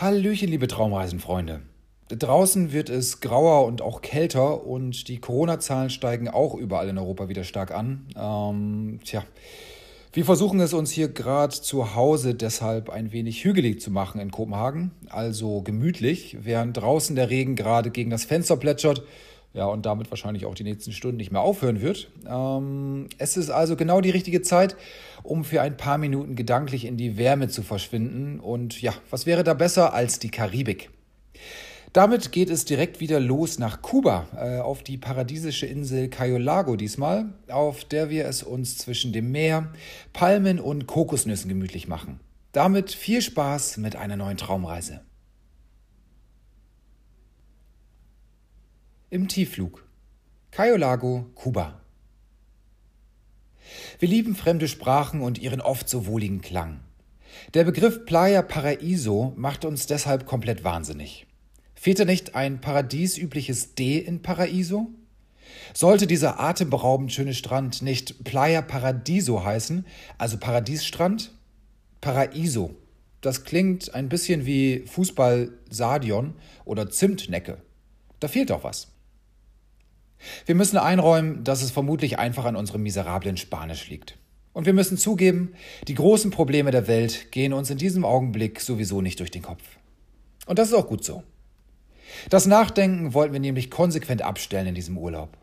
Hallöchen, liebe Traumreisenfreunde. Draußen wird es grauer und auch kälter und die Corona-Zahlen steigen auch überall in Europa wieder stark an. Ähm, tja, wir versuchen es uns hier gerade zu Hause deshalb ein wenig hügelig zu machen in Kopenhagen, also gemütlich, während draußen der Regen gerade gegen das Fenster plätschert ja, und damit wahrscheinlich auch die nächsten Stunden nicht mehr aufhören wird. Ähm, es ist also genau die richtige Zeit, um für ein paar Minuten gedanklich in die Wärme zu verschwinden. Und ja, was wäre da besser als die Karibik? Damit geht es direkt wieder los nach Kuba, äh, auf die paradiesische Insel Cayo Lago diesmal, auf der wir es uns zwischen dem Meer, Palmen und Kokosnüssen gemütlich machen. Damit viel Spaß mit einer neuen Traumreise. Im Tiefflug. Cayo Lago, Kuba. Wir lieben fremde Sprachen und ihren oft so wohligen Klang. Der Begriff Playa Paraíso macht uns deshalb komplett wahnsinnig. Fehlte nicht ein paradiesübliches D in Paraíso? Sollte dieser atemberaubend schöne Strand nicht Playa Paradiso heißen, also Paradiesstrand? Paraíso. Das klingt ein bisschen wie Fußball Sadion oder Zimtnecke. Da fehlt doch was. Wir müssen einräumen, dass es vermutlich einfach an unserem miserablen Spanisch liegt. Und wir müssen zugeben, die großen Probleme der Welt gehen uns in diesem Augenblick sowieso nicht durch den Kopf. Und das ist auch gut so. Das Nachdenken wollten wir nämlich konsequent abstellen in diesem Urlaub.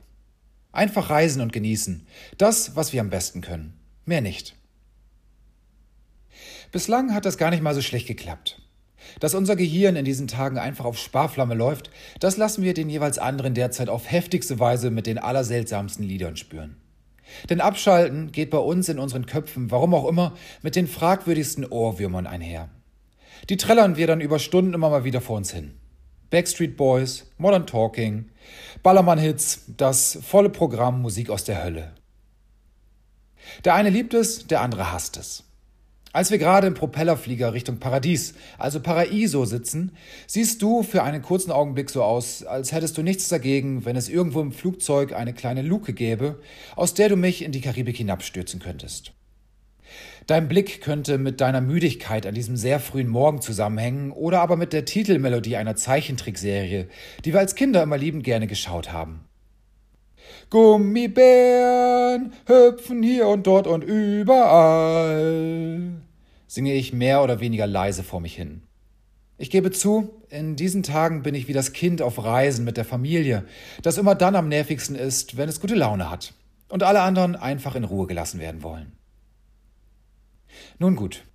Einfach reisen und genießen. Das, was wir am besten können. Mehr nicht. Bislang hat das gar nicht mal so schlecht geklappt. Dass unser Gehirn in diesen Tagen einfach auf Sparflamme läuft, das lassen wir den jeweils anderen derzeit auf heftigste Weise mit den allerseltsamsten Liedern spüren. Denn Abschalten geht bei uns in unseren Köpfen, warum auch immer, mit den fragwürdigsten Ohrwürmern einher. Die trällern wir dann über Stunden immer mal wieder vor uns hin. Backstreet Boys, Modern Talking, Ballermann-Hits, das volle Programm Musik aus der Hölle. Der eine liebt es, der andere hasst es. Als wir gerade im Propellerflieger Richtung Paradies, also Paraiso, sitzen, siehst du für einen kurzen Augenblick so aus, als hättest du nichts dagegen, wenn es irgendwo im Flugzeug eine kleine Luke gäbe, aus der du mich in die Karibik hinabstürzen könntest. Dein Blick könnte mit deiner Müdigkeit an diesem sehr frühen Morgen zusammenhängen oder aber mit der Titelmelodie einer Zeichentrickserie, die wir als Kinder immer liebend gerne geschaut haben. Gummibären hüpfen hier und dort und überall singe ich mehr oder weniger leise vor mich hin. Ich gebe zu, in diesen Tagen bin ich wie das Kind auf Reisen mit der Familie, das immer dann am nervigsten ist, wenn es gute Laune hat und alle anderen einfach in Ruhe gelassen werden wollen. Nun gut.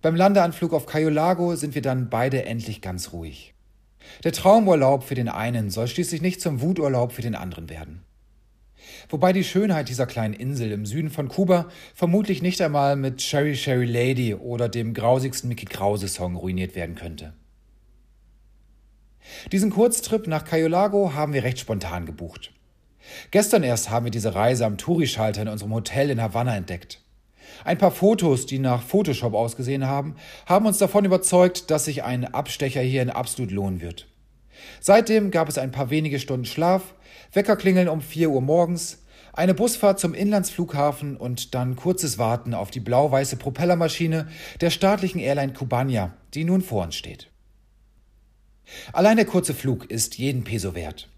Beim Landeanflug auf Cayo Lago sind wir dann beide endlich ganz ruhig. Der Traumurlaub für den einen soll schließlich nicht zum Wuturlaub für den anderen werden. Wobei die Schönheit dieser kleinen Insel im Süden von Kuba vermutlich nicht einmal mit Sherry Sherry Lady oder dem grausigsten Mickey Krause Song ruiniert werden könnte. Diesen Kurztrip nach Cayo Lago haben wir recht spontan gebucht. Gestern erst haben wir diese Reise am Touri-Schalter in unserem Hotel in Havanna entdeckt. Ein paar Fotos, die nach Photoshop ausgesehen haben, haben uns davon überzeugt, dass sich ein Abstecher hierhin absolut lohnen wird. Seitdem gab es ein paar wenige Stunden Schlaf, Weckerklingeln um 4 Uhr morgens, eine Busfahrt zum Inlandsflughafen und dann kurzes Warten auf die blau-weiße Propellermaschine der staatlichen Airline Cubania, die nun vor uns steht. Allein der kurze Flug ist jeden Peso wert.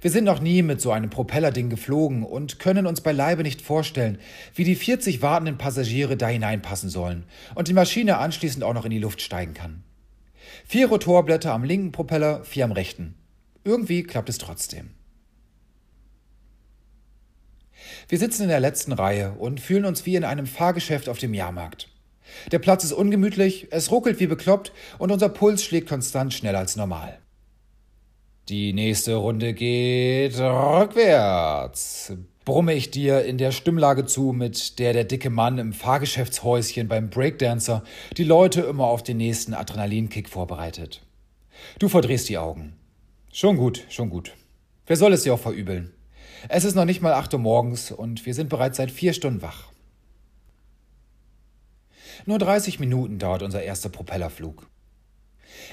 Wir sind noch nie mit so einem Propellerding geflogen und können uns beileibe nicht vorstellen, wie die 40 wartenden Passagiere da hineinpassen sollen und die Maschine anschließend auch noch in die Luft steigen kann. Vier Rotorblätter am linken Propeller, vier am rechten. Irgendwie klappt es trotzdem. Wir sitzen in der letzten Reihe und fühlen uns wie in einem Fahrgeschäft auf dem Jahrmarkt. Der Platz ist ungemütlich, es ruckelt wie bekloppt und unser Puls schlägt konstant schneller als normal. Die nächste Runde geht rückwärts, brumme ich dir in der Stimmlage zu, mit der der dicke Mann im Fahrgeschäftshäuschen beim Breakdancer die Leute immer auf den nächsten Adrenalinkick vorbereitet. Du verdrehst die Augen. Schon gut, schon gut. Wer soll es dir auch verübeln? Es ist noch nicht mal acht Uhr morgens und wir sind bereits seit vier Stunden wach. Nur 30 Minuten dauert unser erster Propellerflug.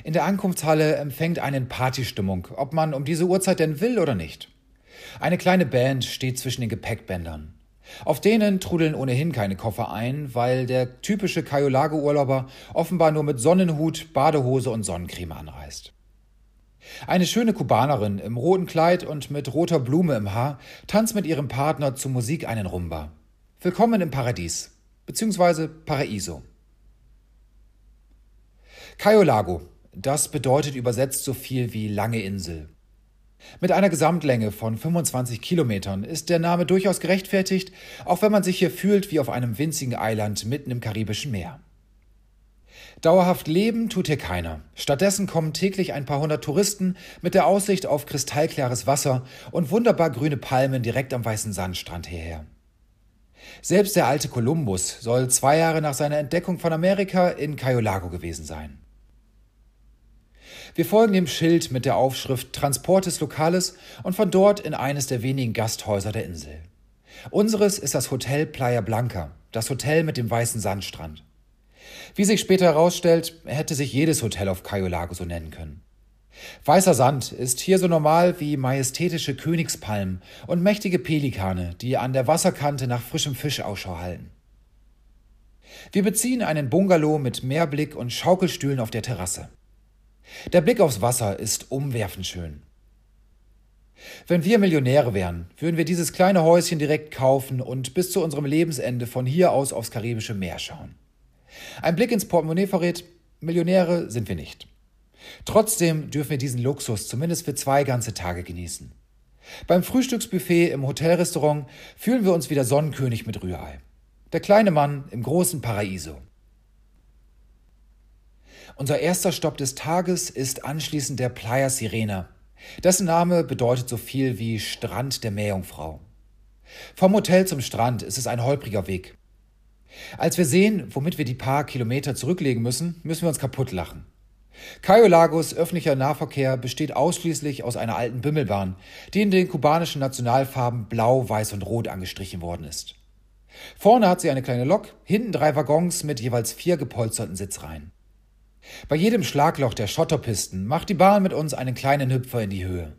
In der Ankunftshalle empfängt einen Partystimmung, ob man um diese Uhrzeit denn will oder nicht. Eine kleine Band steht zwischen den Gepäckbändern. Auf denen trudeln ohnehin keine Koffer ein, weil der typische Cayolago-Urlauber offenbar nur mit Sonnenhut, Badehose und Sonnencreme anreist. Eine schöne Kubanerin im roten Kleid und mit roter Blume im Haar tanzt mit ihrem Partner zur Musik einen Rumba. Willkommen im Paradies, beziehungsweise Paraiso. Cayolago, das bedeutet übersetzt so viel wie lange Insel. Mit einer Gesamtlänge von 25 Kilometern ist der Name durchaus gerechtfertigt, auch wenn man sich hier fühlt wie auf einem winzigen Eiland mitten im Karibischen Meer. Dauerhaft leben tut hier keiner. Stattdessen kommen täglich ein paar hundert Touristen mit der Aussicht auf kristallklares Wasser und wunderbar grüne Palmen direkt am weißen Sandstrand hierher. Selbst der alte Kolumbus soll zwei Jahre nach seiner Entdeckung von Amerika in Cayolago gewesen sein. Wir folgen dem Schild mit der Aufschrift Transportes Lokales und von dort in eines der wenigen Gasthäuser der Insel. Unseres ist das Hotel Playa Blanca, das Hotel mit dem weißen Sandstrand. Wie sich später herausstellt, hätte sich jedes Hotel auf Cayolago so nennen können. Weißer Sand ist hier so normal wie majestätische Königspalmen und mächtige Pelikane, die an der Wasserkante nach frischem Fisch Ausschau halten. Wir beziehen einen Bungalow mit Meerblick und Schaukelstühlen auf der Terrasse. Der Blick aufs Wasser ist umwerfend schön. Wenn wir Millionäre wären, würden wir dieses kleine Häuschen direkt kaufen und bis zu unserem Lebensende von hier aus aufs karibische Meer schauen. Ein Blick ins Portemonnaie verrät, Millionäre sind wir nicht. Trotzdem dürfen wir diesen Luxus zumindest für zwei ganze Tage genießen. Beim Frühstücksbuffet im Hotelrestaurant fühlen wir uns wie der Sonnenkönig mit Rührei. Der kleine Mann im großen Paraiso. Unser erster Stopp des Tages ist anschließend der Playa Sirena. Dessen Name bedeutet so viel wie Strand der Meerjungfrau. Vom Hotel zum Strand ist es ein holpriger Weg. Als wir sehen, womit wir die paar Kilometer zurücklegen müssen, müssen wir uns kaputt lachen. Cayo Lagos öffentlicher Nahverkehr besteht ausschließlich aus einer alten Bimmelbahn, die in den kubanischen Nationalfarben blau, weiß und rot angestrichen worden ist. Vorne hat sie eine kleine Lok, hinten drei Waggons mit jeweils vier gepolsterten Sitzreihen. Bei jedem Schlagloch der Schotterpisten macht die Bahn mit uns einen kleinen Hüpfer in die Höhe.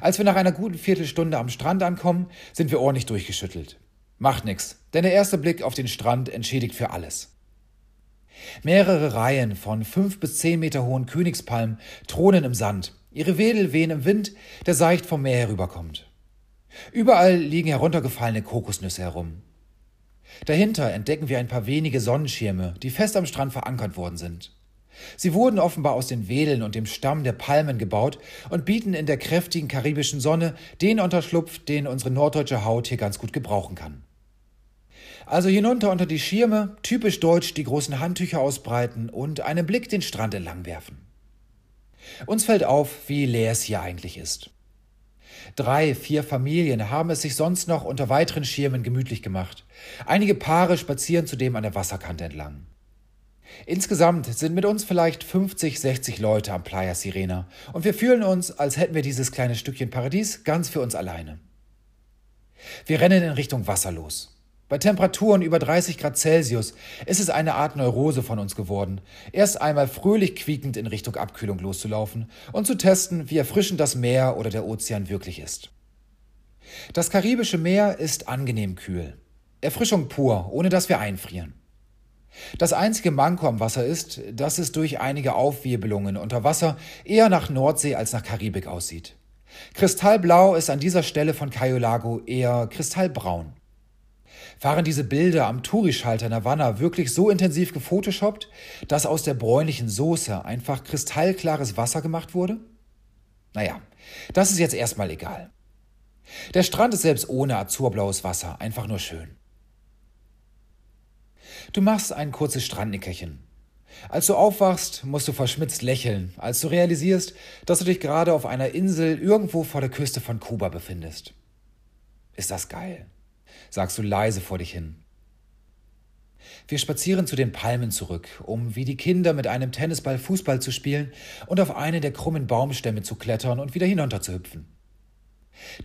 Als wir nach einer guten Viertelstunde am Strand ankommen, sind wir ordentlich durchgeschüttelt. Macht nix, denn der erste Blick auf den Strand entschädigt für alles. Mehrere Reihen von fünf bis zehn Meter hohen Königspalmen thronen im Sand. Ihre Wedel wehen im Wind, der seicht vom Meer herüberkommt. Überall liegen heruntergefallene Kokosnüsse herum. Dahinter entdecken wir ein paar wenige Sonnenschirme, die fest am Strand verankert worden sind. Sie wurden offenbar aus den Wedeln und dem Stamm der Palmen gebaut und bieten in der kräftigen karibischen Sonne den Unterschlupf, den unsere norddeutsche Haut hier ganz gut gebrauchen kann. Also hinunter unter die Schirme, typisch deutsch die großen Handtücher ausbreiten und einen Blick den Strand entlang werfen. Uns fällt auf, wie leer es hier eigentlich ist. Drei, vier Familien haben es sich sonst noch unter weiteren Schirmen gemütlich gemacht. Einige Paare spazieren zudem an der Wasserkante entlang. Insgesamt sind mit uns vielleicht 50, 60 Leute am Playa Sirena und wir fühlen uns, als hätten wir dieses kleine Stückchen Paradies ganz für uns alleine. Wir rennen in Richtung Wasser los. Bei Temperaturen über 30 Grad Celsius ist es eine Art Neurose von uns geworden, erst einmal fröhlich quiekend in Richtung Abkühlung loszulaufen und zu testen, wie erfrischend das Meer oder der Ozean wirklich ist. Das karibische Meer ist angenehm kühl. Erfrischung pur, ohne dass wir einfrieren. Das einzige Manko am Wasser ist, dass es durch einige Aufwirbelungen unter Wasser eher nach Nordsee als nach Karibik aussieht. Kristallblau ist an dieser Stelle von Cayolago eher kristallbraun. Waren diese Bilder am Touri-Schalter in Havanna wirklich so intensiv gefotoshoppt, dass aus der bräunlichen Soße einfach kristallklares Wasser gemacht wurde? Naja, das ist jetzt erstmal egal. Der Strand ist selbst ohne azurblaues Wasser einfach nur schön. Du machst ein kurzes Strandnickerchen. Als du aufwachst, musst du verschmitzt lächeln, als du realisierst, dass du dich gerade auf einer Insel irgendwo vor der Küste von Kuba befindest. Ist das geil? Sagst du leise vor dich hin. Wir spazieren zu den Palmen zurück, um wie die Kinder mit einem Tennisball Fußball zu spielen und auf eine der krummen Baumstämme zu klettern und wieder hinunter zu hüpfen.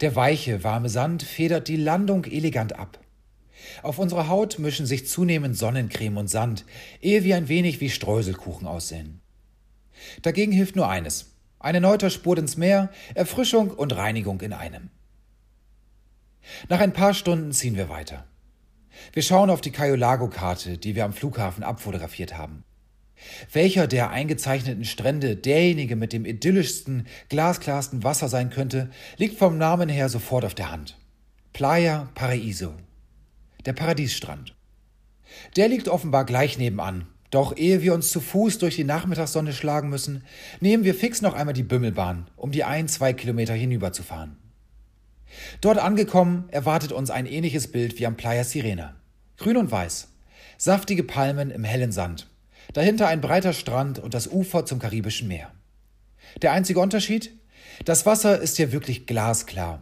Der weiche, warme Sand federt die Landung elegant ab. Auf unserer Haut mischen sich zunehmend Sonnencreme und Sand, ehe wir ein wenig wie Streuselkuchen aussehen. Dagegen hilft nur eines: ein erneuter Spurt ins Meer, Erfrischung und Reinigung in einem. Nach ein paar Stunden ziehen wir weiter. Wir schauen auf die Cayolago-Karte, die wir am Flughafen abfotografiert haben. Welcher der eingezeichneten Strände derjenige mit dem idyllischsten, glasklarsten Wasser sein könnte, liegt vom Namen her sofort auf der Hand. Playa Paraíso. Der Paradiesstrand. Der liegt offenbar gleich nebenan. Doch ehe wir uns zu Fuß durch die Nachmittagssonne schlagen müssen, nehmen wir fix noch einmal die Bümmelbahn, um die ein, zwei Kilometer hinüberzufahren. Dort angekommen, erwartet uns ein ähnliches Bild wie am Playa Sirena. Grün und weiß. Saftige Palmen im hellen Sand. Dahinter ein breiter Strand und das Ufer zum Karibischen Meer. Der einzige Unterschied? Das Wasser ist hier wirklich glasklar.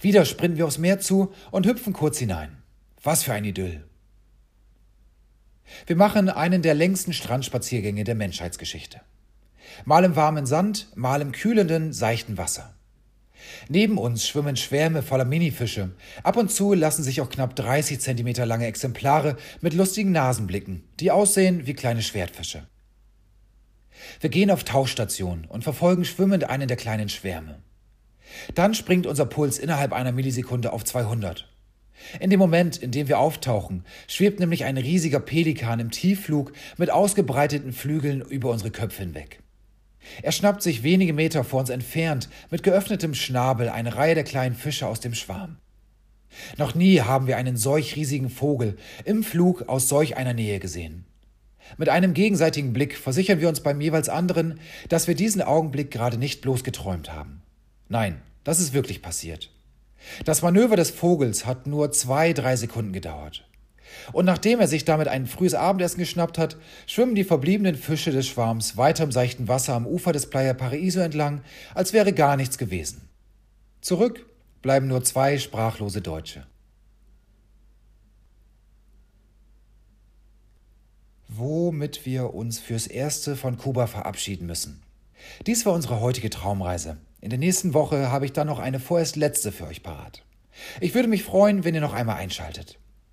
Wieder sprinten wir aufs Meer zu und hüpfen kurz hinein. Was für ein Idyll. Wir machen einen der längsten Strandspaziergänge der Menschheitsgeschichte. Mal im warmen Sand, mal im kühlenden, seichten Wasser. Neben uns schwimmen Schwärme voller Minifische. Ab und zu lassen sich auch knapp 30 Zentimeter lange Exemplare mit lustigen Nasen blicken, die aussehen wie kleine Schwertfische. Wir gehen auf Tauchstation und verfolgen schwimmend einen der kleinen Schwärme. Dann springt unser Puls innerhalb einer Millisekunde auf 200. In dem Moment, in dem wir auftauchen, schwebt nämlich ein riesiger Pelikan im Tiefflug mit ausgebreiteten Flügeln über unsere Köpfe hinweg. Er schnappt sich wenige Meter vor uns entfernt mit geöffnetem Schnabel eine Reihe der kleinen Fische aus dem Schwarm. Noch nie haben wir einen solch riesigen Vogel im Flug aus solch einer Nähe gesehen. Mit einem gegenseitigen Blick versichern wir uns beim jeweils anderen, dass wir diesen Augenblick gerade nicht bloß geträumt haben. Nein, das ist wirklich passiert. Das Manöver des Vogels hat nur zwei, drei Sekunden gedauert. Und nachdem er sich damit ein frühes Abendessen geschnappt hat, schwimmen die verbliebenen Fische des Schwarms weiter im seichten Wasser am Ufer des Playa Paraiso entlang, als wäre gar nichts gewesen. Zurück bleiben nur zwei sprachlose Deutsche. Womit wir uns fürs Erste von Kuba verabschieden müssen. Dies war unsere heutige Traumreise. In der nächsten Woche habe ich dann noch eine vorerst letzte für euch parat. Ich würde mich freuen, wenn ihr noch einmal einschaltet.